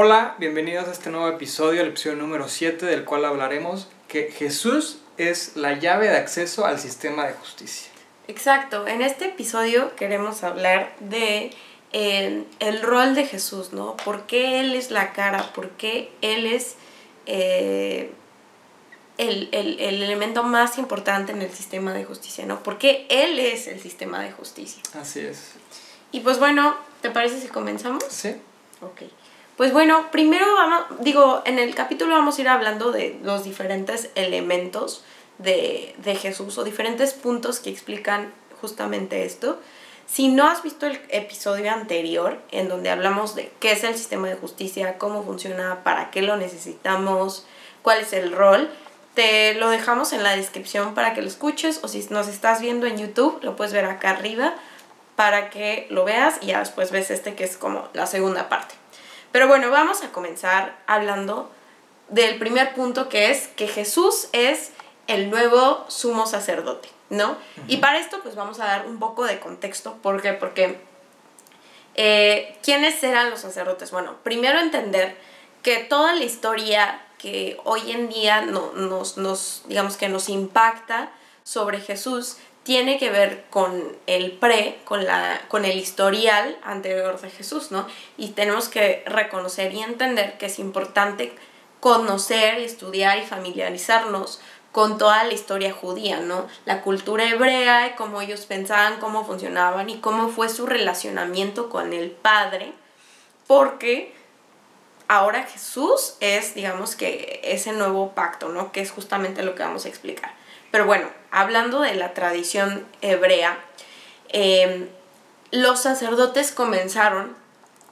Hola, bienvenidos a este nuevo episodio, el episodio número 7, del cual hablaremos que Jesús es la llave de acceso al sistema de justicia. Exacto, en este episodio queremos hablar de eh, el rol de Jesús, ¿no? ¿Por qué Él es la cara? ¿Por qué Él es eh, el, el, el, elemento más importante en el sistema de justicia, ¿no? ¿Por qué Él es el sistema de justicia? Así es. Y pues bueno, ¿te parece si comenzamos? Sí. Ok. Pues bueno, primero vamos, digo, en el capítulo vamos a ir hablando de los diferentes elementos de, de Jesús o diferentes puntos que explican justamente esto. Si no has visto el episodio anterior, en donde hablamos de qué es el sistema de justicia, cómo funciona, para qué lo necesitamos, cuál es el rol, te lo dejamos en la descripción para que lo escuches o si nos estás viendo en YouTube, lo puedes ver acá arriba para que lo veas y ya después ves este que es como la segunda parte. Pero bueno, vamos a comenzar hablando del primer punto que es que Jesús es el nuevo sumo sacerdote, ¿no? Y para esto pues vamos a dar un poco de contexto. ¿Por qué? Porque eh, ¿quiénes eran los sacerdotes? Bueno, primero entender que toda la historia que hoy en día no, nos, nos, digamos que nos impacta sobre Jesús tiene que ver con el pre, con, la, con el historial anterior de Jesús, ¿no? Y tenemos que reconocer y entender que es importante conocer, estudiar y familiarizarnos con toda la historia judía, ¿no? La cultura hebrea, cómo ellos pensaban, cómo funcionaban y cómo fue su relacionamiento con el Padre, porque ahora Jesús es, digamos que, ese nuevo pacto, ¿no? Que es justamente lo que vamos a explicar. Pero bueno, hablando de la tradición hebrea, em, los sacerdotes comenzaron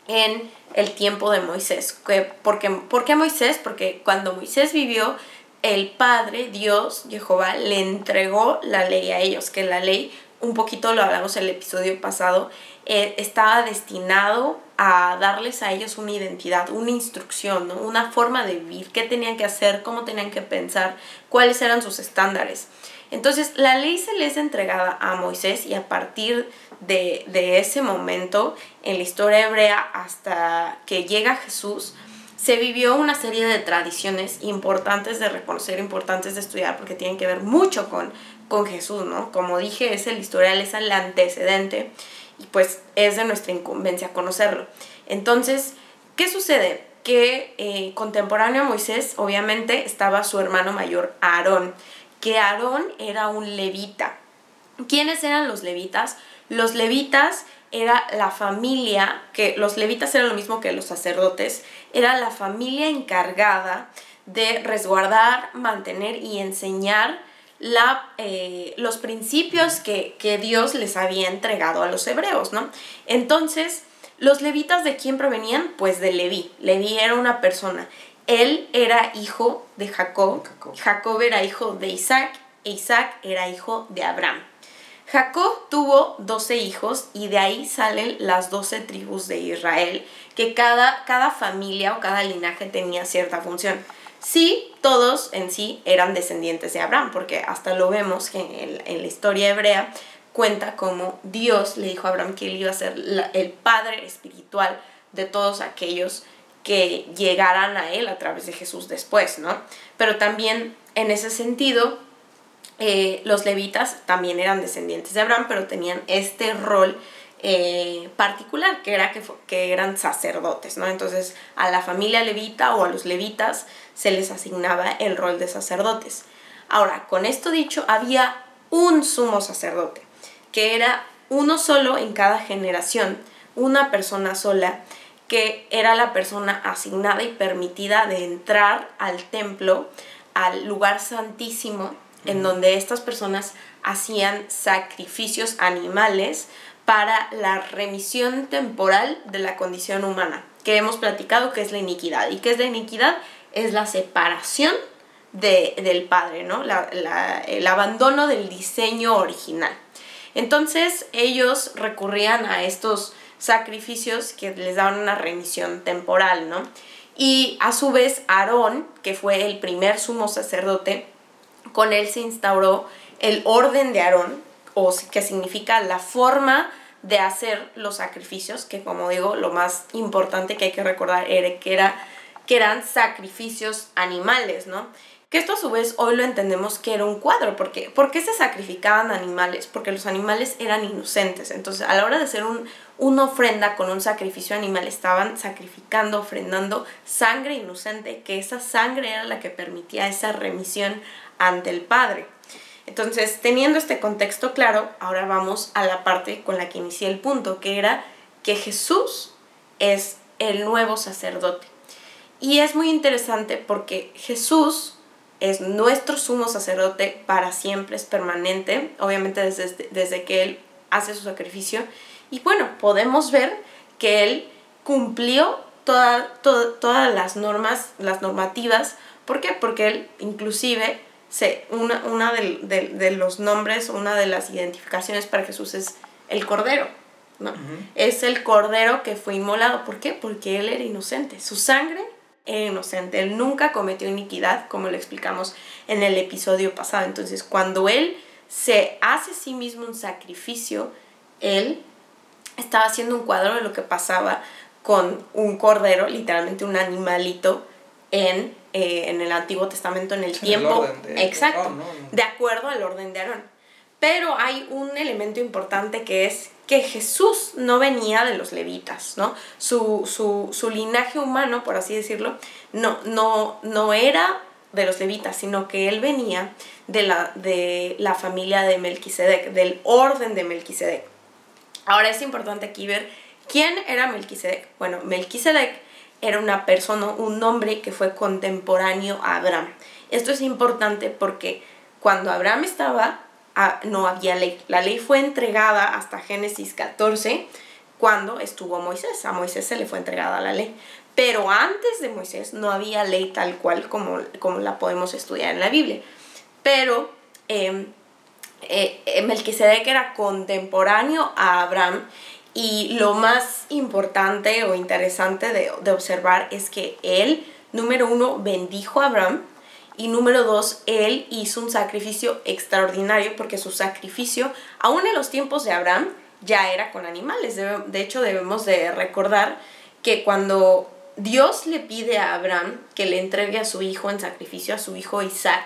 en el tiempo de Moisés. ¿Por qué Moisés? Porque cuando Moisés vivió, el Padre, Dios, Jehová, le entregó la ley a ellos, que la ley, un poquito lo hablamos en el episodio pasado, eh, estaba destinado a darles a ellos una identidad, una instrucción, una forma de vivir, qué tenían que hacer, cómo tenían que pensar, cuáles eran sus estándares. Entonces la ley se les entregada a Moisés y a partir de, de ese momento en la historia hebrea hasta que llega Jesús, se vivió una serie de tradiciones importantes de reconocer, importantes de estudiar, porque tienen que ver mucho con, con Jesús, ¿no? Como dije, es el historial, es el antecedente y pues es de nuestra incumbencia conocerlo. Entonces, ¿qué sucede? Que eh, contemporáneo a Moisés, obviamente, estaba su hermano mayor, Aarón, que Aarón era un levita. ¿Quiénes eran los levitas? Los levitas era la familia, que los levitas eran lo mismo que los sacerdotes, era la familia encargada de resguardar, mantener y enseñar la, eh, los principios que, que, Dios les había entregado a los hebreos, ¿no? Entonces, ¿los levitas de quién provenían? Pues de Leví. Leví era una persona. Él era hijo de Jacob, Jacob era hijo de Isaac, e Isaac era hijo de Abraham. Jacob tuvo 12 hijos y de ahí salen las 12 tribus de Israel, que cada, cada familia o cada linaje tenía cierta función. Sí, todos en sí eran descendientes de Abraham, porque hasta lo vemos que en, la historia hebrea cuenta como Dios le dijo a Abraham que él iba a ser el padre espiritual de todos aquellos que llegaran a él a través de Jesús después, ¿no? Pero también en ese sentido, eh, los levitas también eran descendientes de Abraham, pero tenían este rol eh, particular, que era que, que, eran sacerdotes, ¿no? Entonces a la familia levita o a los levitas se les asignaba el rol de sacerdotes. Ahora, con esto dicho, había un sumo sacerdote, que era uno solo en cada generación, una persona sola, que era la persona asignada y permitida de entrar al templo, al lugar santísimo, en donde estas personas hacían sacrificios animales para la remisión temporal de la condición humana, que hemos platicado que es la iniquidad. ¿Y qué es la iniquidad? Es la separación de, del Padre, ¿no? el abandono del diseño original. Entonces ellos recurrían a estos sacrificios que les daban una remisión temporal, ¿no? Y a su vez Aarón, que fue el primer sumo sacerdote, con él se instauró el orden de Aarón, o que significa la forma de hacer los sacrificios, que como digo, lo más importante que hay que recordar era que, era, que eran sacrificios animales, ¿no? Que esto a su vez hoy lo entendemos que era un cuadro, porque ¿por qué se sacrificaban animales? Porque los animales eran inocentes, entonces a la hora de hacer un, una ofrenda con un sacrificio animal estaban sacrificando, ofrendando sangre inocente, que esa sangre era la que permitía esa remisión ante el Padre. Entonces, teniendo este contexto claro, ahora vamos a la parte con la que inicié el punto, que era que Jesús es el nuevo sacerdote. Y es muy interesante porque Jesús es nuestro sumo sacerdote para siempre, es permanente, obviamente desde, desde que Él hace su sacrificio. Y bueno, podemos ver que Él cumplió toda, todas las normas, las normativas. ¿Por qué? Porque Él inclusive se, una, una de, de, los nombres, una de las identificaciones para Jesús es el Cordero. ¿no? Es el Cordero que fue inmolado. ¿Por qué? Porque Él era inocente. Su sangre era inocente. Él nunca cometió iniquidad, como lo explicamos en el episodio pasado. Entonces, cuando Él se hace a sí mismo un sacrificio, Él estaba haciendo un cuadro de lo que pasaba con un cordero, literalmente un animalito, en, eh, en el Antiguo Testamento, en el tiempo. exacto, de acuerdo al orden de Aarón. Pero hay un elemento importante que es que Jesús no venía de los levitas, ¿no? Su, su, su linaje humano, por así decirlo, no, no, no era de los levitas, sino que él venía de la, de la familia de Melquisedec, del orden de Melquisedec. Ahora es importante aquí ver quién era Melquisedec. Bueno, Melquisedec era una persona, un hombre que fue contemporáneo a Abraham. Esto es importante porque cuando Abraham estaba no había ley. La ley fue entregada hasta Génesis 14 cuando estuvo Moisés. A Moisés se le fue entregada la ley. Pero antes de Moisés no había ley tal cual como, como la podemos estudiar en la Biblia. Pero em, eh, eh, Melquisedec era contemporáneo a Abraham y lo más importante o interesante de, de observar es que él, número uno, bendijo a Abraham y número dos, él hizo un sacrificio extraordinario porque su sacrificio, aún en los tiempos de Abraham, ya era con animales. De, hecho, debemos de recordar que cuando Dios le pide a Abraham que le entregue a su hijo en sacrificio, a su hijo Isaac,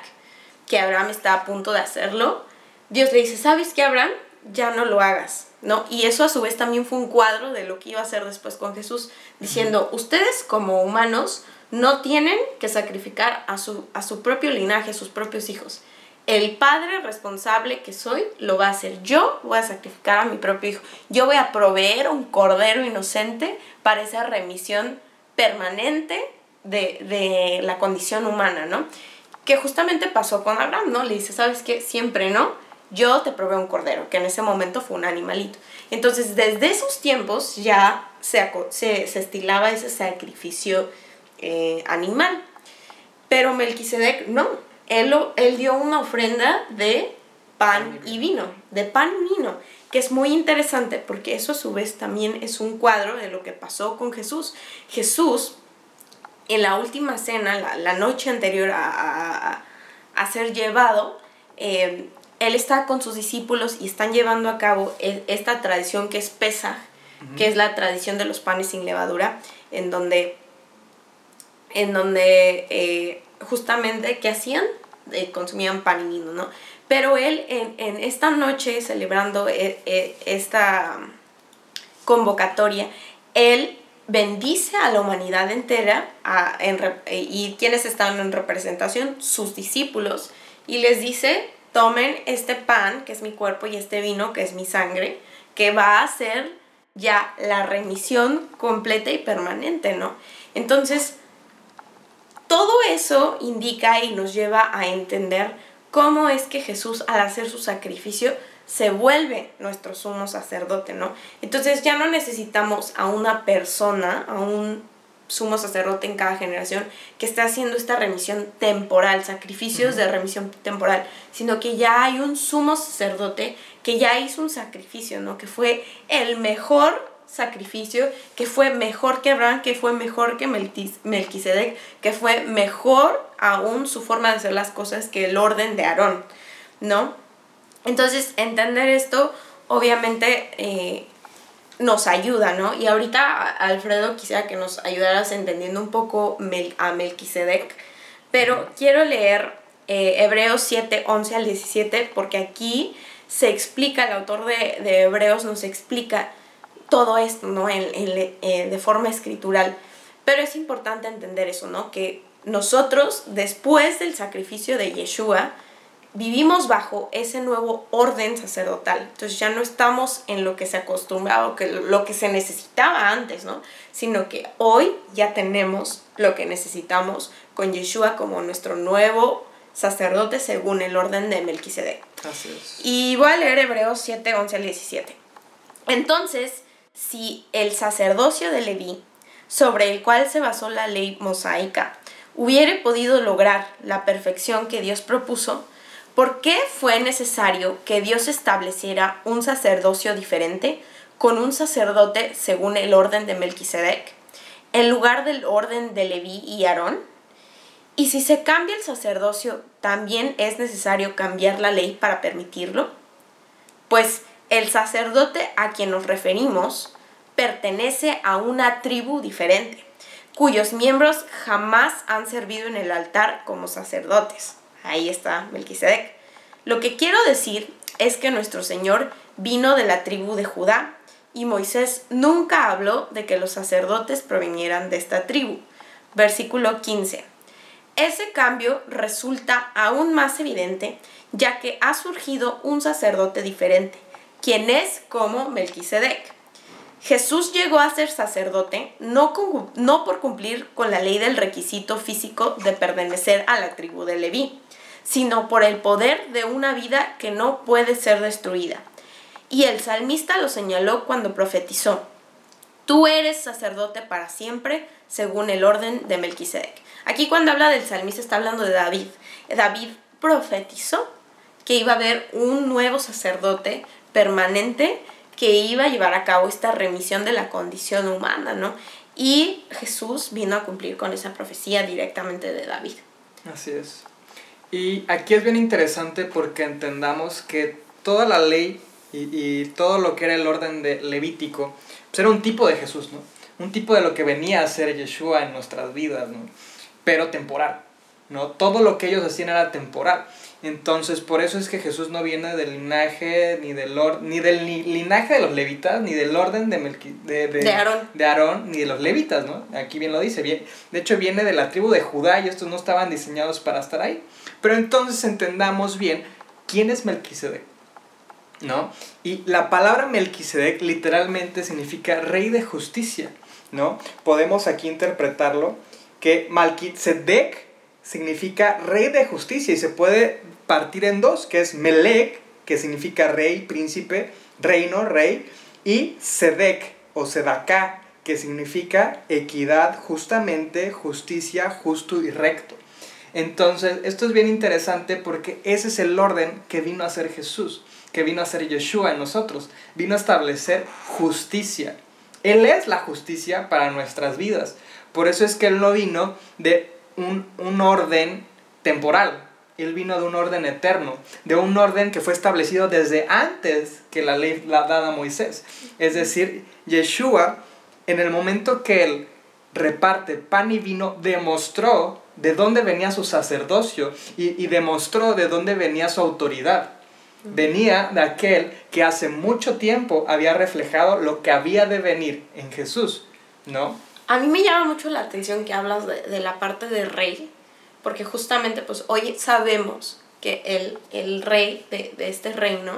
que Abraham está a punto de hacerlo, Dios le dice, ¿sabes qué, Abraham? Ya no lo hagas, ¿no? Y eso a su vez también fue un cuadro de lo que iba a hacer después con Jesús, diciendo, ustedes como humanos no tienen que sacrificar a su, a su propio linaje, a sus propios hijos. El padre responsable que soy lo va a hacer. Yo voy a sacrificar a mi propio hijo. Yo voy a proveer un cordero inocente para esa remisión permanente de, de la condición humana, ¿no? Que justamente pasó con Abraham, ¿no? Le dice, ¿sabes qué? Siempre, ¿no? Yo te proveo un cordero, que en ese momento fue un animalito. Entonces, desde esos tiempos ya se, se, se estilaba ese sacrificio eh, animal. Pero Melquisedec no, él, él dio una ofrenda de pan y vino, de pan y vino, que es muy interesante porque eso a su vez también es un cuadro de lo que pasó con Jesús. Jesús, en la última cena, la, noche anterior a, a, ser llevado, eh, él está con sus discípulos y están llevando a cabo esta tradición que es pesa, que es la tradición de los panes sin levadura, en donde en donde eh, justamente, ¿qué hacían? Eh, consumían pan y vino, ¿no? Pero él en, esta noche, celebrando eh, esta convocatoria, él bendice a la humanidad entera y quienes están en representación, sus discípulos, y les dice, tomen este pan, que es mi cuerpo, y este vino, que es mi sangre, que va a ser ya la remisión completa y permanente, ¿no? Entonces, todo eso indica y nos lleva a entender cómo es que Jesús al hacer su sacrificio se vuelve nuestro sumo sacerdote, ¿no? Entonces ya no necesitamos a una persona, a un sumo sacerdote en cada generación que esté haciendo esta remisión temporal, sacrificios de remisión temporal, sino que ya hay un sumo sacerdote que ya hizo un sacrificio, ¿no? Que fue el mejor sacrificio que fue mejor que Abraham, que fue mejor que Melquisedec, que fue mejor aún su forma de hacer las cosas que el orden de Aarón, ¿no? Entonces, entender esto, obviamente, eh, nos ayuda, ¿no? Y ahorita, Alfredo, quisiera que nos ayudaras entendiendo un poco a Melquisedec, pero quiero leer eh, Hebreos 7, 11 al 17, porque aquí se explica, el autor de, de Hebreos nos explica todo esto, ¿no? En, eh, de forma escritural. Pero es importante entender eso, ¿no? Que nosotros, después del sacrificio de Yeshua, vivimos bajo ese nuevo orden sacerdotal. Entonces ya no estamos en lo que se acostumbraba, que lo que se necesitaba antes, ¿no? Sino que hoy ya tenemos lo que necesitamos con Yeshua como nuestro nuevo sacerdote según el orden de Melquisedec. Así es. Y voy a leer Hebreos 7, 11 al 17. Entonces, si el sacerdocio de Leví, sobre el cual se basó la ley mosaica, hubiere podido lograr la perfección que Dios propuso, ¿por qué fue necesario que Dios estableciera un sacerdocio diferente con un sacerdote según el orden de Melquisedec, en lugar del orden de Leví y Aarón? Y si se cambia el sacerdocio, ¿también es necesario cambiar la ley para permitirlo? Pues el sacerdote a quien nos referimos pertenece a una tribu diferente, cuyos miembros jamás han servido en el altar como sacerdotes. Ahí está Melquisedec. Lo que quiero decir es que nuestro Señor vino de la tribu de Judá y Moisés nunca habló de que los sacerdotes provinieran de esta tribu. Versículo 15. Ese cambio resulta aún más evidente ya que ha surgido un sacerdote diferente, quien es como Melquisedec. Jesús llegó a ser sacerdote no, no por cumplir con la ley del requisito físico de pertenecer a la tribu de Leví, sino por el poder de una vida que no puede ser destruida. Y el salmista lo señaló cuando profetizó, Tú eres sacerdote para siempre, según el orden de Melquisedec. Aquí cuando habla del salmista está hablando de David. David profetizó que iba a haber un nuevo sacerdote permanente que iba a llevar a cabo esta remisión de la condición humana, ¿no? Y Jesús vino a cumplir con esa profecía directamente de David. Así es. Y aquí es bien interesante porque entendamos que toda la ley y, todo lo que era el orden de Levítico, pues era un tipo de Jesús, ¿no? Un tipo de lo que venía a ser Yeshua en nuestras vidas, ¿no? Pero temporal, ¿no? Todo lo que ellos hacían era temporal. Entonces, por eso es que Jesús no viene del linaje, ni del, ni del linaje de los levitas, ni del orden de, de, de, Aarón. de Aarón, ni de los levitas, ¿no? Aquí bien lo dice. Bien. De hecho, viene de la tribu de Judá y estos no estaban diseñados para estar ahí. Pero entonces entendamos bien quién es Melquisedec, ¿no? Y la palabra Melquisedec literalmente significa rey de justicia, ¿no? Podemos aquí interpretarlo que Melquisedec significa rey de justicia y se puede partir en dos, que es Melech, que significa rey, príncipe, reino, rey, y Sedek o Sedaká, que significa equidad, justamente, justicia, justo y recto. Entonces, esto es bien interesante porque ese es el orden que vino a ser Jesús, que vino a ser Yeshua en nosotros, vino a establecer justicia. Él es la justicia para nuestras vidas. Por eso es que Él no vino de un, un orden temporal, él vino de un orden eterno, de un orden que fue establecido desde antes que la ley la dada Moisés. Es decir, Yeshua, en el momento que él reparte pan y vino, demostró de dónde venía su sacerdocio y, y demostró de dónde venía su autoridad. Venía de aquel que hace mucho tiempo había reflejado lo que había de venir en Jesús, ¿no? A mí me llama mucho la atención que hablas de, de la parte del rey, porque justamente pues hoy sabemos que el, el rey de, de, este reino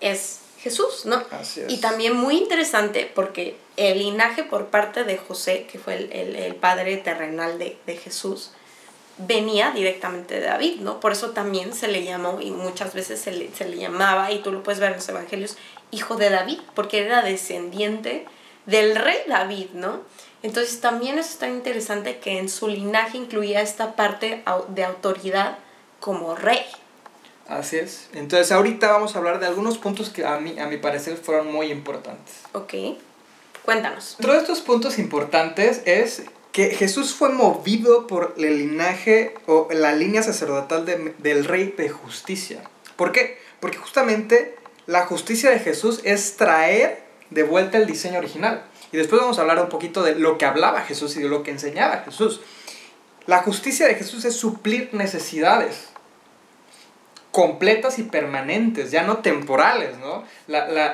es Jesús, ¿no? Así es. Y también muy interesante porque el linaje por parte de José, que fue el, el, el padre terrenal de, de, Jesús, venía directamente de David, ¿no? Por eso también se le llamó y muchas veces se le, se le llamaba, y tú lo puedes ver en los evangelios, hijo de David, porque era descendiente del rey David, ¿no? Entonces también es tan interesante que en su linaje incluía esta parte de autoridad como rey. Así es. Entonces ahorita vamos a hablar de algunos puntos que a mí, a mi parecer, fueron muy importantes. Ok. Cuéntanos. Otro de estos puntos importantes es que Jesús fue movido por el linaje o la línea sacerdotal del rey de justicia. ¿Por qué? Porque justamente la justicia de Jesús es traer de vuelta el diseño original. Y después vamos a hablar un poquito de lo que hablaba Jesús y de lo que enseñaba Jesús. La justicia de Jesús es suplir necesidades completas y permanentes, ya no temporales, ¿no?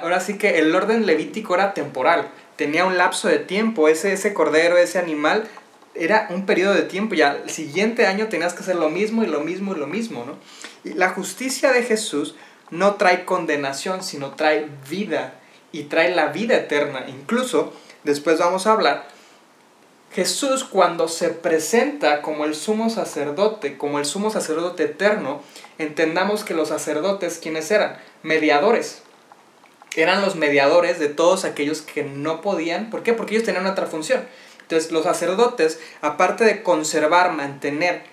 ahora sí que el orden levítico era temporal, tenía un lapso de tiempo, ese, ese cordero, ese animal, era un periodo de tiempo, ya el siguiente año tenías que hacer lo mismo y lo mismo y lo mismo, ¿no? Y la justicia de Jesús no trae condenación, sino trae vida y trae la vida eterna. Incluso, después vamos a hablar, Jesús cuando se presenta como el sumo sacerdote, como el sumo sacerdote eterno, entendamos que los sacerdotes, ¿quiénes eran? Mediadores. Eran los mediadores de todos aquellos que no podían. ¿Por qué? Porque ellos tenían otra función. Entonces los sacerdotes, aparte de conservar, mantener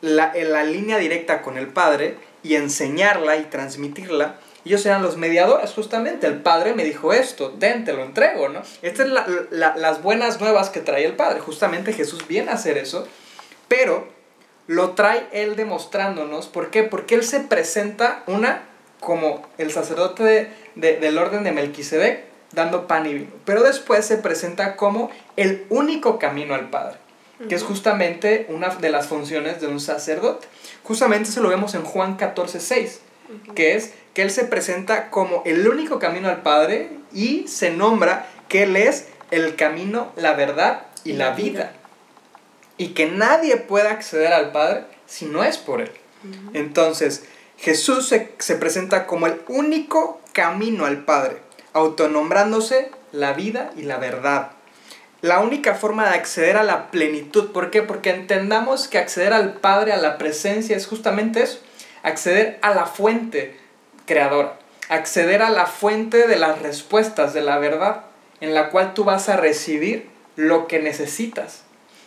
la, la línea directa con el Padre y enseñarla y transmitirla, ellos eran los mediadores, justamente. El Padre me dijo esto, den, te lo entrego, ¿no? Estas son las buenas nuevas que trae el Padre. Justamente Jesús viene a hacer eso, pero lo trae Él demostrándonos. ¿Por qué? Porque Él se presenta, una, como el sacerdote del orden de Melquisedec, dando pan y vino. Pero después se presenta como el único camino al Padre, que es justamente una de las funciones de un sacerdote. Justamente se lo vemos en Juan 14, 6, que es que Él se presenta como el único camino al Padre y se nombra que Él es el camino, la verdad y la vida. Y que nadie pueda acceder al Padre si no es por Él. Entonces, Jesús se, se presenta como el único camino al Padre, autonombrándose la vida y la verdad. La única forma de acceder a la plenitud, ¿por qué? Porque entendamos que acceder al Padre, a la presencia, es justamente eso, acceder a la fuente, creadora, acceder a la fuente de las respuestas, de la verdad, en la cual tú vas a recibir lo que necesitas,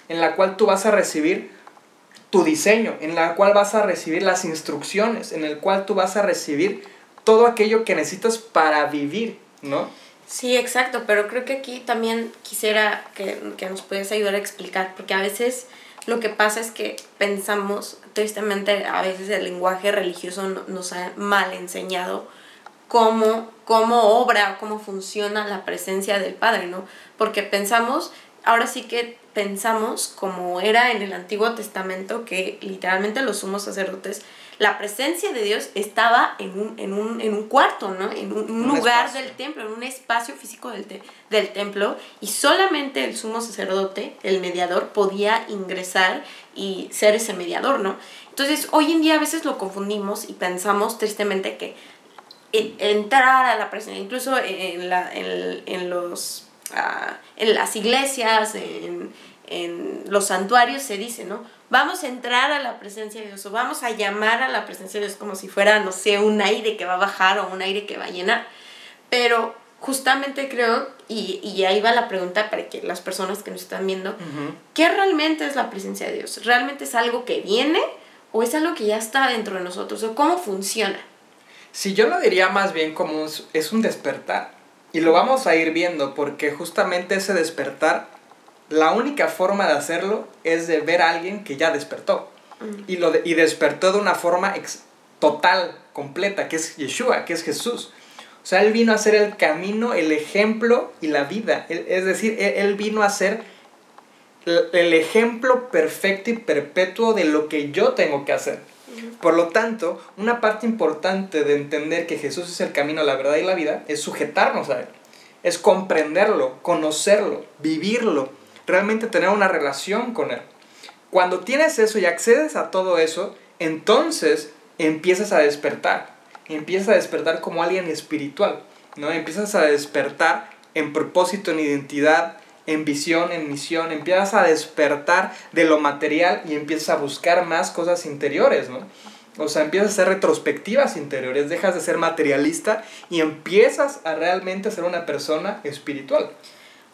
en la cual tú vas a recibir tu diseño, en la cual vas a recibir las instrucciones, en el cual tú vas a recibir todo aquello que necesitas para vivir, ¿no? Sí, exacto, pero creo que aquí también quisiera que, que nos puedas ayudar a explicar, porque a veces lo que pasa es que pensamos, tristemente a veces el lenguaje religioso nos ha mal enseñado cómo, cómo obra, cómo funciona la presencia del Padre, ¿no? Porque pensamos, ahora sí que pensamos como era en el Antiguo Testamento, que literalmente los sumos sacerdotes la presencia de Dios estaba en un, en un, en un cuarto, ¿no? En un, lugar del templo, en un espacio físico del, del templo, y solamente el sumo sacerdote, el mediador, podía ingresar y ser ese mediador, ¿no? Entonces, hoy en día a veces lo confundimos y pensamos tristemente que entrar a la presencia, incluso en, la, en, en los, ah, en las iglesias, en, en los santuarios se dice, ¿no? Vamos a entrar a la presencia de Dios o vamos a llamar a la presencia de Dios como si fuera, no sé, un aire que va a bajar o un aire que va a llenar. Pero justamente creo, y, y ahí va la pregunta para que las personas que nos están viendo, ¿qué realmente es la presencia de Dios? ¿Realmente es algo que viene o es algo que ya está dentro de nosotros? ¿O cómo funciona? Si yo lo diría más bien como es un despertar. Y lo vamos a ir viendo porque justamente ese despertar la única forma de hacerlo es de ver a alguien que ya despertó. Mm. Y, lo y despertó de una forma total, completa, que es Yeshua, que es Jesús. O sea, Él vino a ser el camino, el ejemplo y la vida. es decir, él, vino a ser el ejemplo perfecto y perpetuo de lo que yo tengo que hacer. Por lo tanto, una parte importante de entender que Jesús es el camino, la verdad y la vida es sujetarnos a Él. Es comprenderlo, conocerlo, vivirlo realmente tener una relación con Él. Cuando tienes eso y accedes a todo eso, entonces empiezas a despertar. Empiezas a despertar como alguien espiritual, ¿no? Empiezas a despertar en propósito, en identidad, en visión, en misión. Empiezas a despertar de lo material y empiezas a buscar más cosas interiores, ¿no? O sea, empiezas a hacer retrospectivas interiores, dejas de ser materialista y empiezas a realmente ser una persona espiritual.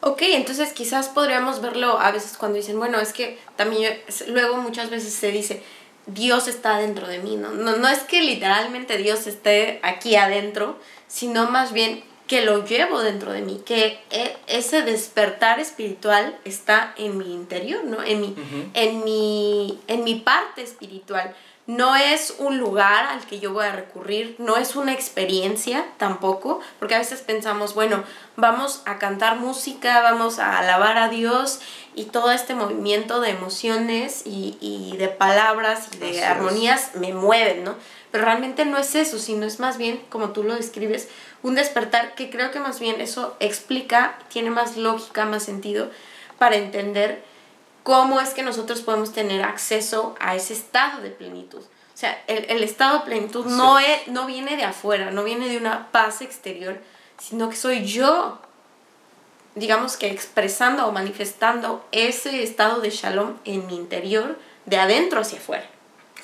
Ok, entonces quizás podríamos verlo a veces cuando dicen, bueno, es que también luego muchas veces se dice, Dios está dentro de mí, ¿no? No, no es que literalmente Dios esté aquí adentro, sino más bien que lo llevo dentro de mí, que e, ese despertar espiritual está en mi interior, ¿no? En mi, en mi, en mi parte espiritual. No es un lugar al que yo voy a recurrir, no es una experiencia tampoco, porque a veces pensamos, bueno, vamos a cantar música, vamos a alabar a Dios y todo este movimiento de emociones y, de palabras y de armonías me mueven, ¿no? Pero realmente no es eso, sino es más bien, como tú lo describes, un despertar que creo que más bien eso explica, tiene más lógica, más sentido para entender cómo es que nosotros podemos tener acceso a ese estado de plenitud. O sea, el, estado de plenitud no, es, no viene de afuera, no viene de una paz exterior, sino que soy yo, digamos que expresando o manifestando ese estado de shalom en mi interior, de adentro hacia afuera.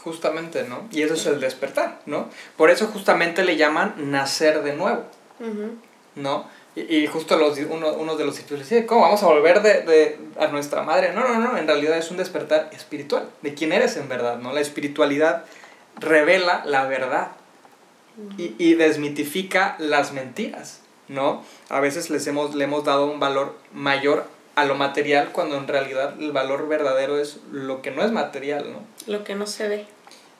Justamente, ¿no? Y eso es el despertar, ¿no? Por eso justamente le llaman nacer de nuevo, ¿no? Y, justo los, uno, de los discípulos dice, ¿cómo vamos a volver de, de, a nuestra madre? No, no, no, en realidad es un despertar espiritual, de quién eres en verdad, ¿no? La espiritualidad revela la verdad y, y desmitifica las mentiras, ¿no? A veces les hemos, le hemos dado un valor mayor a lo material cuando en realidad el valor verdadero es lo que no es material, ¿no? Lo que no se ve.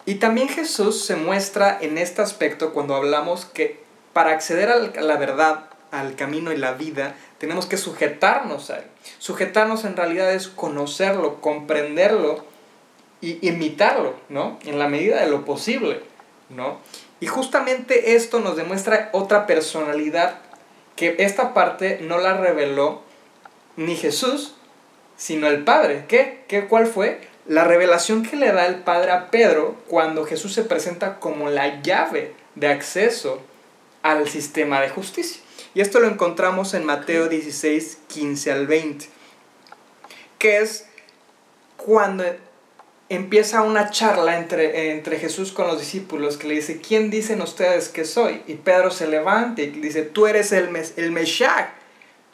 Y también Jesús se muestra en este aspecto cuando hablamos que para acceder a la verdad al camino y la vida, tenemos que sujetarnos a él. Sujetarnos en realidad es conocerlo, comprenderlo y imitarlo, ¿no? En la medida de lo posible, ¿no? Y justamente esto nos demuestra otra personalidad que esta parte no la reveló ni Jesús, sino el Padre. ¿Qué? ¿Qué? ¿Cuál fue? La revelación que le da el Padre a Pedro cuando Jesús se presenta como la llave de acceso al sistema de justicia. Y esto lo encontramos en Mateo 16, 15 al 20, que es cuando empieza una charla entre, entre Jesús con los discípulos que le dice, ¿quién dicen ustedes que soy? Y Pedro se levanta y dice, tú eres el, mes, el Meshach,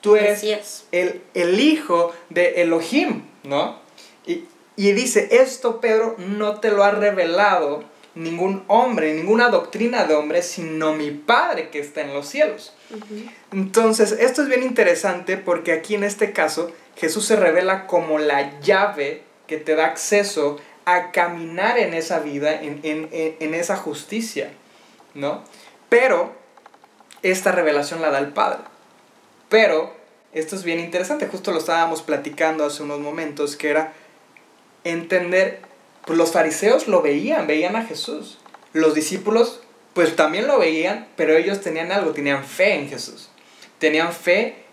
tú eres el, el, hijo de Elohim, ¿no? Y, y dice, esto Pedro no te lo ha revelado ningún hombre, ninguna doctrina de hombre, sino mi Padre que está en los cielos. Entonces, esto es bien interesante porque aquí en este caso Jesús se revela como la llave que te da acceso a caminar en esa vida, en, esa justicia, ¿no? Pero esta revelación la da el Padre. Pero esto es bien interesante, justo lo estábamos platicando hace unos momentos, que era entender pues los fariseos lo veían, veían a Jesús. Los discípulos pues también lo veían, pero ellos tenían algo, tenían fe en Jesús. Tenían fe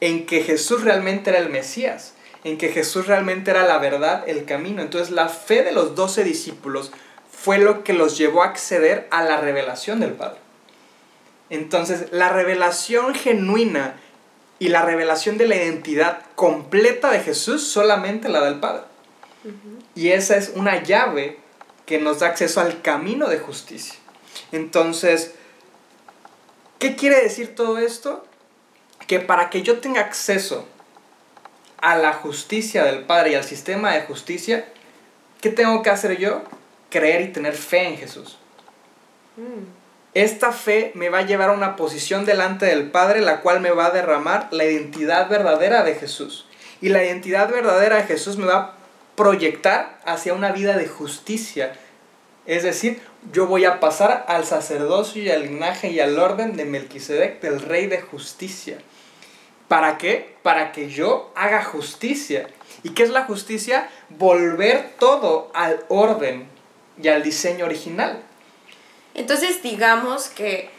en que Jesús realmente era el Mesías, en que Jesús realmente era la verdad, el camino. Entonces la fe de los doce discípulos fue lo que los llevó a acceder a la revelación del Padre. Entonces la revelación genuina y la revelación de la identidad completa de Jesús solamente la da el Padre. Y esa es una llave que nos da acceso al camino de justicia. Entonces, ¿qué quiere decir todo esto? Que para que yo tenga acceso a la justicia del Padre y al sistema de justicia, ¿qué tengo que hacer yo? Creer y tener fe en Jesús. Mm. Esta fe me va a llevar a una posición delante del Padre, la cual me va a derramar la identidad verdadera de Jesús. Y la identidad verdadera de Jesús me va a proyectar hacia una vida de justicia. Es decir, yo voy a pasar al sacerdocio y al linaje y al orden de Melquisedec, del rey de justicia. ¿Para qué? Para que yo haga justicia. ¿Y qué es la justicia? Volver todo al orden y al diseño original. Entonces digamos que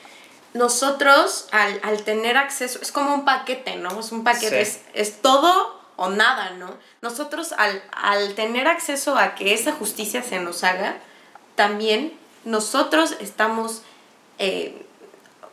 nosotros al, tener acceso, es como un paquete, ¿no? Es un paquete, es, es todo o nada, ¿no? Nosotros al, tener acceso a que esa justicia se nos haga, también nosotros estamos eh,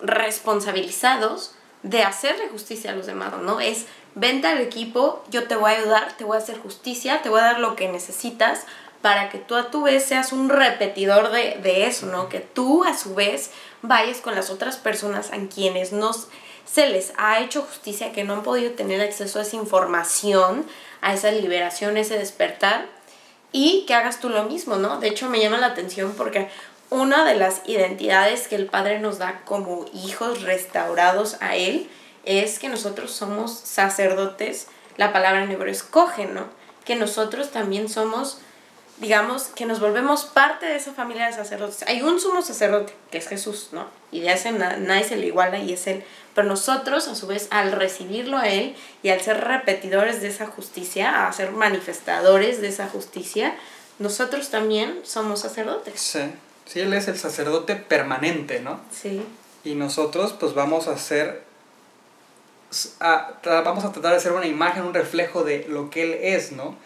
responsabilizados de hacerle justicia a los demás, ¿no? Es, vente al equipo, yo te voy a ayudar, te voy a hacer justicia, te voy a dar lo que necesitas para que tú a tu vez seas un repetidor de, de eso, ¿no? Que tú a su vez vayas con las otras personas a quienes nos se les ha hecho justicia, que no han podido tener acceso a esa información, a esa liberación, ese despertar, y que hagas tú lo mismo, ¿no? De hecho, me llama la atención porque una de las identidades que el Padre nos da como hijos restaurados a Él es que nosotros somos sacerdotes, la palabra en hebreo es coge, ¿no? Que nosotros también somos digamos, que nos volvemos parte de esa familia de sacerdotes. Hay un sumo sacerdote, que es Jesús, ¿no? Y de ese nadie se le iguala y es Él. Pero nosotros, a su vez, al recibirlo a Él y al ser repetidores de esa justicia, a ser manifestadores de esa justicia, nosotros también somos sacerdotes. Sí, sí, Él es el sacerdote permanente, ¿no? Sí. Y nosotros, pues, vamos a ser vamos a tratar de hacer una imagen, un reflejo de lo que Él es, ¿no?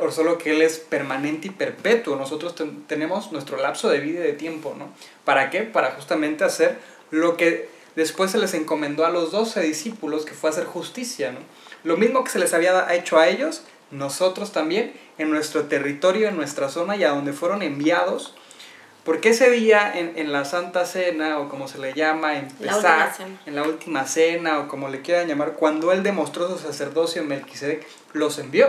o solo que Él es permanente y perpetuo. Nosotros tenemos nuestro lapso de vida y de tiempo, ¿no? ¿Para qué? Para justamente hacer lo que después se les encomendó a los doce discípulos, que fue hacer justicia, ¿no? Lo mismo que se les había hecho a ellos, nosotros también, en nuestro territorio, en nuestra zona y a donde fueron enviados, porque ese día en, en, la Santa Cena, o como se le llama, empezar, en la última cena, o como le quieran llamar, cuando él demostró su sacerdocio en Melquisedec, los envió.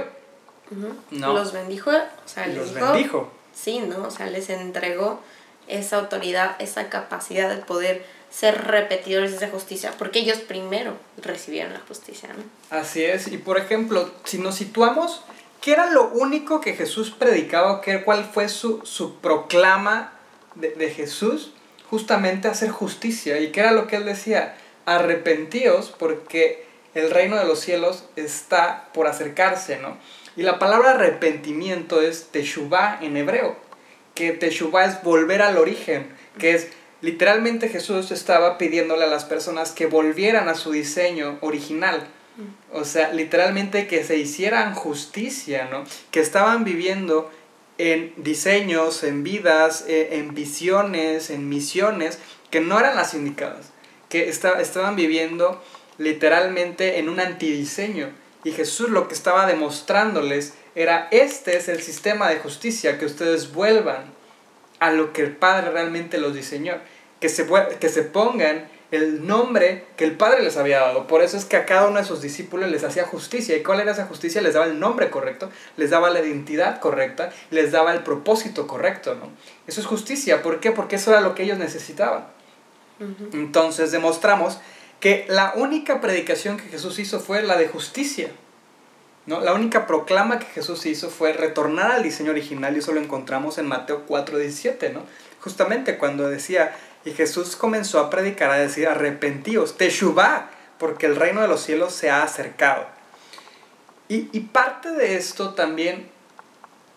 ¿no? Los bendijo, o sea, los bendijo. Sí, ¿no? O sea, les entregó esa autoridad, esa capacidad de poder ser repetidores de esa justicia, porque ellos primero recibieron la justicia, ¿no? Así es, y por ejemplo, si nos situamos, ¿qué era lo único que Jesús predicaba? ¿Qué, ¿Cuál fue su, su proclama de, Jesús justamente hacer justicia. ¿Y qué era lo que él decía? Arrepentíos porque el reino de los cielos está por acercarse, ¿no? Y la palabra arrepentimiento es teshuvah en hebreo, que teshuvah es volver al origen, que es literalmente Jesús estaba pidiéndole a las personas que volvieran a su diseño original. O sea, literalmente que se hicieran justicia, ¿no? Que estaban viviendo en diseños, en vidas, eh, en visiones, en misiones que no eran las indicadas, que estaban viviendo literalmente en un antidiseño. Y Jesús lo que estaba demostrándoles era, este es el sistema de justicia, que ustedes vuelvan a lo que el Padre realmente los diseñó, que se, que se pongan el nombre que el Padre les había dado. Por eso es que a cada uno de sus discípulos les hacía justicia. ¿Y cuál era esa justicia? Les daba el nombre correcto, les daba la identidad correcta, les daba el propósito correcto, ¿no? Eso es justicia. ¿Por qué? Porque eso era lo que ellos necesitaban. Entonces demostramos que la única predicación que Jesús hizo fue la de justicia. ¿no? La única proclama que Jesús hizo fue retornar al diseño original y eso lo encontramos en Mateo 4:17, ¿no? Justamente cuando decía, y Jesús comenzó a predicar, a decir, arrepentíos, teshuvah, porque el reino de los cielos se ha acercado. Y, parte de esto también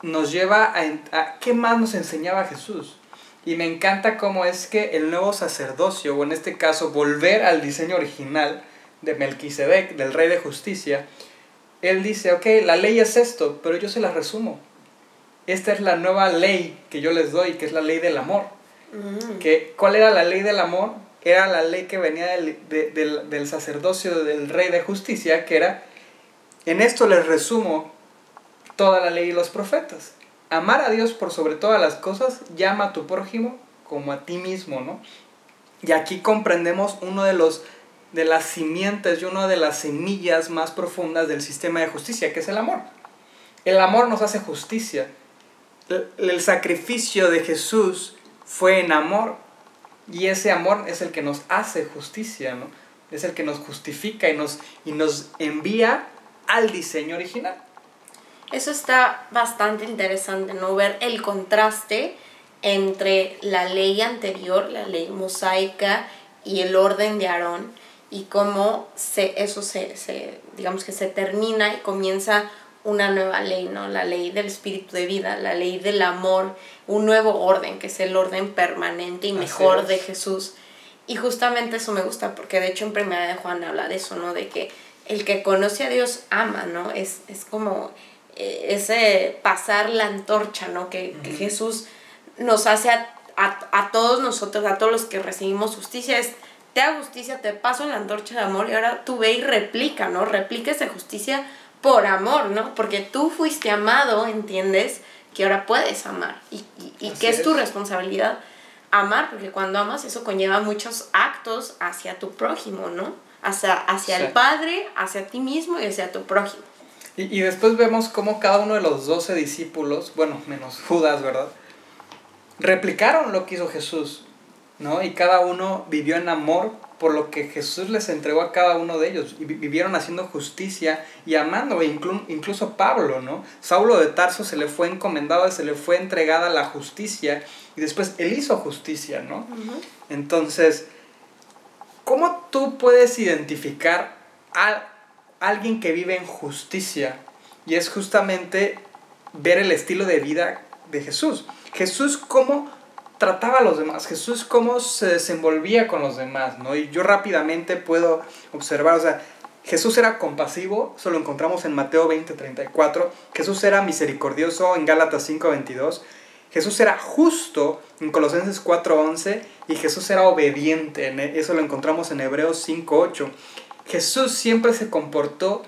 nos lleva a, a, qué más nos enseñaba Jesús. Y me encanta cómo es que el nuevo sacerdocio, o en este caso volver al diseño original de Melquisedec, del rey de justicia, él dice, ok, la ley es esto, pero yo se la resumo. Esta es la nueva ley que yo les doy, que es la ley del amor. Mm. Que, ¿Cuál era la ley del amor? Era la ley que venía del, del, sacerdocio del rey de justicia, que era, en esto les resumo toda la ley y los profetas. Amar a Dios por sobre todas las cosas, llama a tu prójimo como a ti mismo, ¿no? Y aquí comprendemos uno de los de las simientes y una de las semillas más profundas del sistema de justicia, que es el amor. El amor nos hace justicia. El sacrificio de Jesús fue en amor. Y ese amor es el que nos hace justicia, ¿no? Es el que nos justifica y nos, y nos envía al diseño original. Eso está bastante interesante, ¿no? Ver el contraste entre la ley anterior, la ley mosaica y el orden de Aarón y cómo se, eso se, se, digamos que se termina y comienza una nueva ley, ¿no? La ley del espíritu de vida, la ley del amor, un nuevo orden, que es el orden permanente y mejor de Jesús. Y justamente eso me gusta, porque de hecho en Primera de Juan habla de eso, ¿no? De que el que conoce a Dios ama, ¿no? Es, es como eh, ese pasar la antorcha, ¿no? Que, Jesús nos hace a, a, todos nosotros, a todos los que recibimos justicia, es te hago justicia, te paso la antorcha de amor y ahora tú ve y replica, ¿no? Replica esa justicia por amor, ¿no? Porque tú fuiste amado, ¿entiendes? Que ahora puedes amar y, y, que es, tu responsabilidad amar, porque cuando amas eso conlleva muchos actos hacia tu prójimo, ¿no? Hacia, hacia el Padre, hacia ti mismo y hacia tu prójimo. Y, y después vemos cómo cada uno de los doce discípulos, bueno, menos Judas, ¿verdad? Replicaron lo que hizo Jesús, ¿no? Y cada uno vivió en amor por lo que Jesús les entregó a cada uno de ellos. Y vivieron haciendo justicia y amando, e incluso Pablo, ¿no? Saulo de Tarso se le fue encomendado, se le fue entregada la justicia y después él hizo justicia, ¿no? Entonces, ¿cómo tú puedes identificar a alguien que vive en justicia? Y es justamente ver el estilo de vida de Jesús. Jesús, ¿cómo trataba a los demás, Jesús cómo se desenvolvía con los demás, ¿no? Y yo rápidamente puedo observar, o sea, Jesús era compasivo, eso lo encontramos en Mateo 20, 34, Jesús era misericordioso en Gálatas 5, 22, Jesús era justo en Colosenses 4, 11 y Jesús era obediente, e, eso lo encontramos en Hebreos 5, 8. Jesús siempre se comportó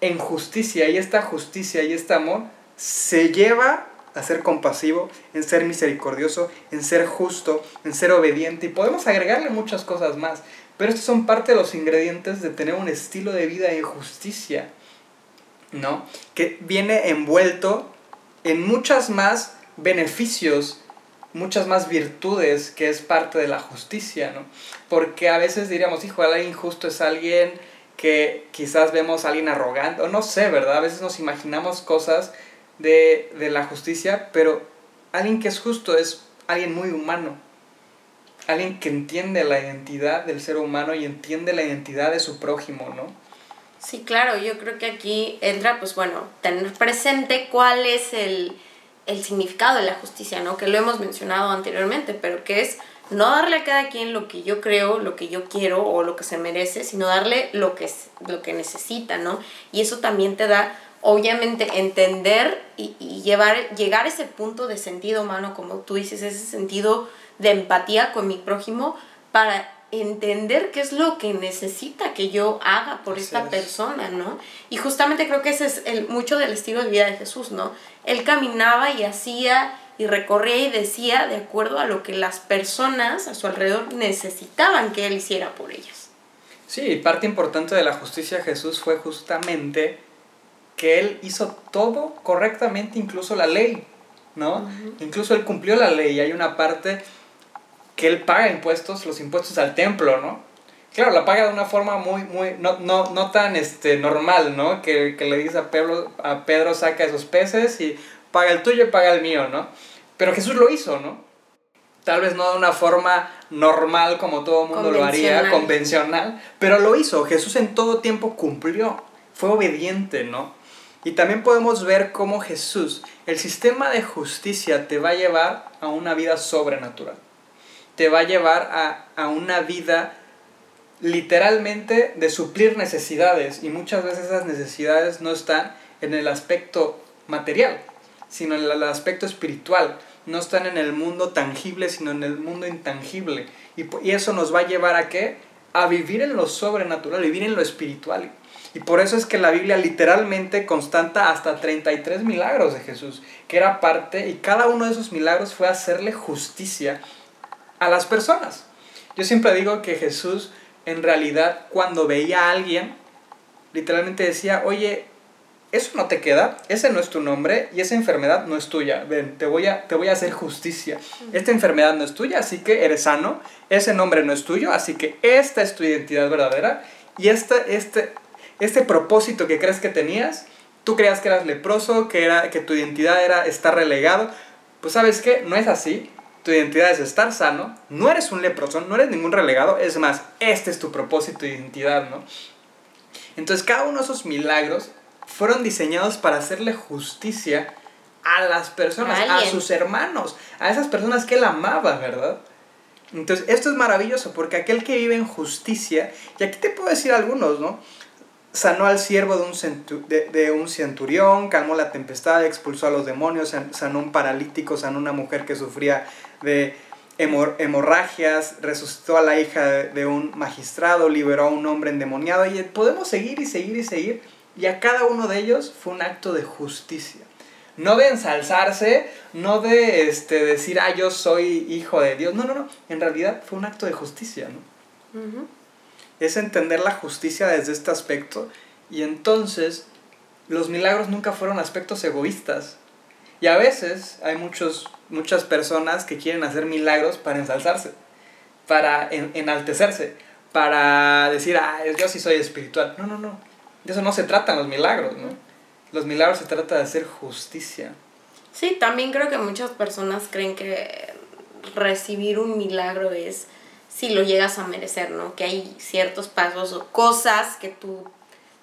en justicia y esta justicia y este amor se lleva a ser compasivo, en ser misericordioso, en ser justo, en ser obediente y podemos agregarle muchas cosas más. Pero estos son parte de los ingredientes de tener un estilo de vida en justicia, ¿no? Que viene envuelto en muchas más beneficios, muchas más virtudes que es parte de la justicia, ¿no? Porque a veces diríamos, hijo, alguien injusto es alguien que quizás vemos a alguien arrogante, o no sé, ¿verdad? A veces nos imaginamos cosas de, la justicia, pero alguien que es justo es alguien muy humano. Alguien que entiende la identidad del ser humano y entiende la identidad de su prójimo, ¿no? Sí, claro, yo creo que aquí entra, pues bueno, tener presente cuál es el, el significado de la justicia, ¿no? Que lo hemos mencionado anteriormente, pero que es no darle a cada quien lo que yo creo, lo que yo quiero o lo que se merece, sino darle lo que, lo que necesita, ¿no? Y eso también te da obviamente entender y, llevar, llegar a ese punto de sentido humano, como tú dices, ese sentido de empatía con mi prójimo para entender qué es lo que necesita que yo haga por esta persona, ¿no? Y justamente creo que ese es el, mucho del estilo de vida de Jesús, ¿no? Él caminaba y hacía y recorría y decía de acuerdo a lo que las personas a su alrededor necesitaban que él hiciera por ellas. Sí, parte importante de la justicia de Jesús fue justamente que él hizo todo correctamente, incluso la ley, ¿no? Incluso él cumplió la ley. Hay una parte que él paga impuestos, los impuestos al templo, ¿no? Claro, la paga de una forma muy, muy, no, no, no tan este, normal, ¿no? Que, que le dice a Pedro, a Pedro saca esos peces y paga el tuyo y paga el mío, ¿no? Pero Jesús lo hizo, ¿no? Tal vez no de una forma normal como todo mundo lo haría, convencional, pero lo hizo. Jesús en todo tiempo cumplió, fue obediente, ¿no? Y también podemos ver cómo Jesús, el sistema de justicia te va a llevar a una vida sobrenatural. Te va a llevar a, a una vida literalmente de suplir necesidades. Y muchas veces esas necesidades no están en el aspecto material, sino en el aspecto espiritual. No están en el mundo tangible, sino en el mundo intangible. Y, y eso nos va a llevar a qué? A vivir en lo sobrenatural, vivir en lo espiritual. Y por eso es que la Biblia literalmente constata hasta 33 milagros de Jesús, que era parte, y cada uno de esos milagros fue hacerle justicia a las personas. Yo siempre digo que Jesús en realidad cuando veía a alguien, literalmente decía, oye, eso no te queda, ese no es tu nombre y esa enfermedad no es tuya. Ven, te voy a, te voy a hacer justicia. Esta enfermedad no es tuya, así que eres sano. Ese nombre no es tuyo, así que esta es tu identidad verdadera. Y este, este, este propósito que crees que tenías, tú creías que eras leproso, que, era, que tu identidad era estar relegado, pues sabes qué, no es así. Tu identidad es estar sano, no eres un leproso, no eres ningún relegado, es más, este es tu propósito de identidad, ¿no? Entonces cada uno de esos milagros fueron diseñados para hacerle justicia a las personas, a, sus hermanos, a esas personas que él amaba, ¿verdad? Entonces, esto es maravilloso porque aquel que vive en justicia, y aquí te puedo decir algunos, ¿no? Sanó al siervo de un, de, un centurión, calmó la tempestad, expulsó a los demonios, sanó un paralítico, sanó una mujer que sufría de hemorragias, resucitó a la hija de, un magistrado, liberó a un hombre endemoniado y podemos seguir y seguir y seguir y a cada uno de ellos fue un acto de justicia. No de ensalzarse, no de este, decir, ah, yo soy hijo de Dios. No, no, no. En realidad fue un acto de justicia, ¿no? Es entender la justicia desde este aspecto y entonces los milagros nunca fueron aspectos egoístas. Y a veces hay muchos, muchas personas que quieren hacer milagros para ensalzarse, para enaltecerse, para decir, ah, yo sí soy espiritual. No, no, no. De eso no se tratan los milagros, ¿no? Los milagros se trata de hacer justicia. Sí, también creo que muchas personas creen que recibir un milagro es si lo llegas a merecer, ¿no? Que hay ciertos pasos o cosas que tú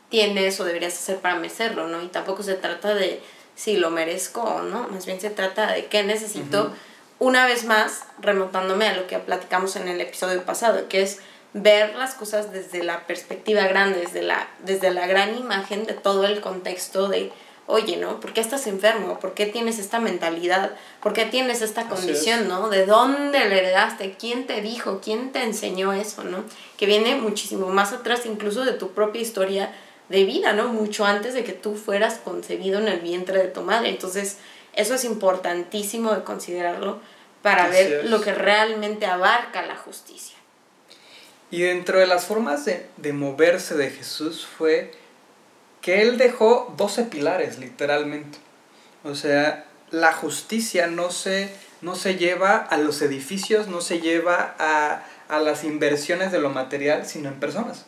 tienes o deberías hacer para merecerlo, ¿no? Y tampoco se trata de si lo merezco o no, más bien se trata de qué necesito. Una vez más, remontándome a lo que platicamos en el episodio pasado, que es ver las cosas desde la perspectiva grande, desde la, desde la gran imagen de todo el contexto de, oye, ¿no? ¿Por qué estás enfermo? ¿Por qué tienes esta mentalidad? ¿Por qué tienes esta condición, ¿no? ¿De dónde le heredaste? ¿Quién te dijo? ¿Quién te enseñó eso, ¿no? Que viene muchísimo más atrás incluso de tu propia historia de vida, ¿no? Mucho antes de que tú fueras concebido en el vientre de tu madre. Entonces, eso es importantísimo de considerarlo para ver lo que realmente abarca la justicia. Y dentro de las formas de, de moverse de Jesús fue que él dejó 12 pilares, literalmente. O sea, la justicia no se, no se lleva a los edificios, no se lleva a, a las inversiones de lo material, sino en personas.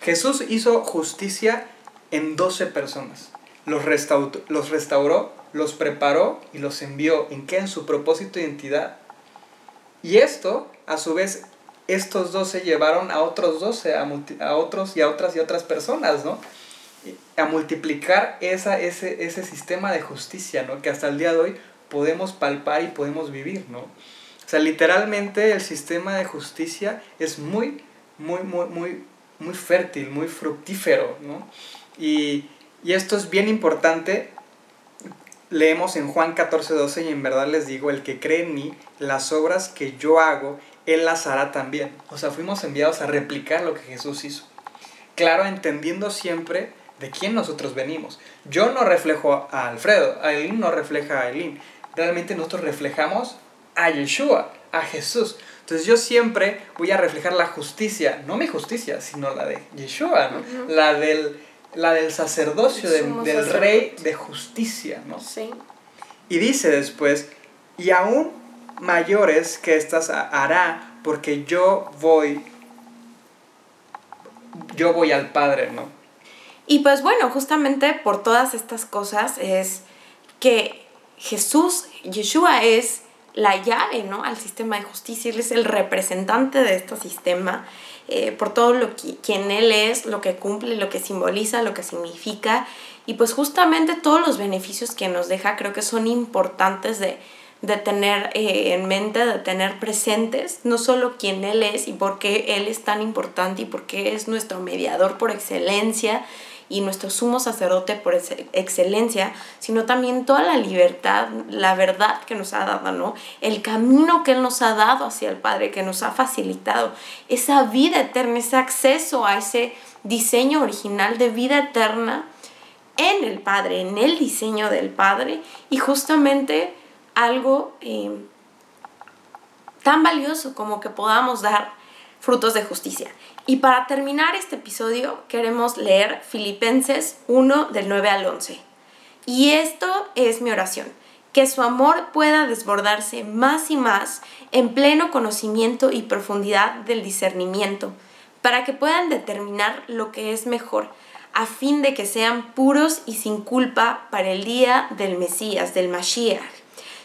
Jesús hizo justicia en 12 personas. Los restauró, los restauró, los preparó y los envió. ¿En qué? En su propósito e identidad. Y esto, a su vez, estos 12 llevaron a otros 12, a, a otros y a otras y otras personas, ¿no? A multiplicar esa, ese, ese sistema de justicia, ¿no? Que hasta el día de hoy podemos palpar y podemos vivir, ¿no? O sea, literalmente el sistema de justicia es muy, muy, muy, muy muy fértil, muy fructífero, ¿no? Y, esto es bien importante. Leemos en Juan 14, 12 y en verdad les digo, el que cree en mí, las obras que yo hago, él las hará también. O sea, fuimos enviados a replicar lo que Jesús hizo. Claro, entendiendo siempre de quién nosotros venimos. Yo no reflejo a Alfredo, Aileen no refleja a Aileen. Realmente nosotros reflejamos a Yeshua, a Jesús. Entonces yo siempre voy a reflejar la justicia, no mi justicia, sino la de Yeshua, ¿no? la, del, la del sacerdocio, del, rey de justicia, ¿no? Sí. Y dice después, y aún mayores que estas hará, porque yo voy, yo voy al Padre, ¿no? Y pues bueno, justamente por todas estas cosas es que Jesús, Yeshua es la llave ¿no? al sistema de justicia, él es el representante de este sistema, eh, por todo lo que quien él es, lo que cumple, lo que simboliza, lo que significa, y pues justamente todos los beneficios que nos deja creo que son importantes de, tener eh, en mente, de tener presentes, no solo quién él es y por qué él es tan importante y por qué es nuestro mediador por excelencia, y nuestro sumo sacerdote por excelencia, sino también toda la libertad, la verdad que nos ha dado, ¿no? El camino que Él nos ha dado hacia el Padre, que nos ha facilitado, esa vida eterna, ese acceso a ese diseño original de vida eterna en el Padre, en el diseño del Padre, y justamente algo eh, tan valioso como que podamos dar frutos de justicia. Y para terminar este episodio queremos leer Filipenses 1 del 9 al 11. Y esto es mi oración, que su amor pueda desbordarse más y más en pleno conocimiento y profundidad del discernimiento, para que puedan determinar lo que es mejor, a fin de que sean puros y sin culpa para el día del Mesías, del Mashiach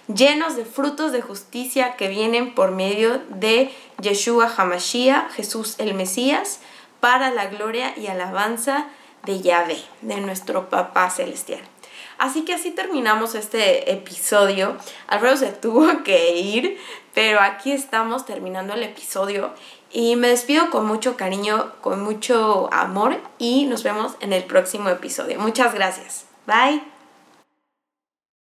llenos de frutos de justicia que vienen por medio de Yeshua Hamashiach, Jesús el Mesías, para la gloria y alabanza de Yahvé, de nuestro Papá Celestial. Así que así terminamos este episodio. Alfredo se tuvo que ir, pero aquí estamos terminando el episodio y me despido con mucho cariño, con mucho amor y nos vemos en el próximo episodio. Muchas gracias. Bye.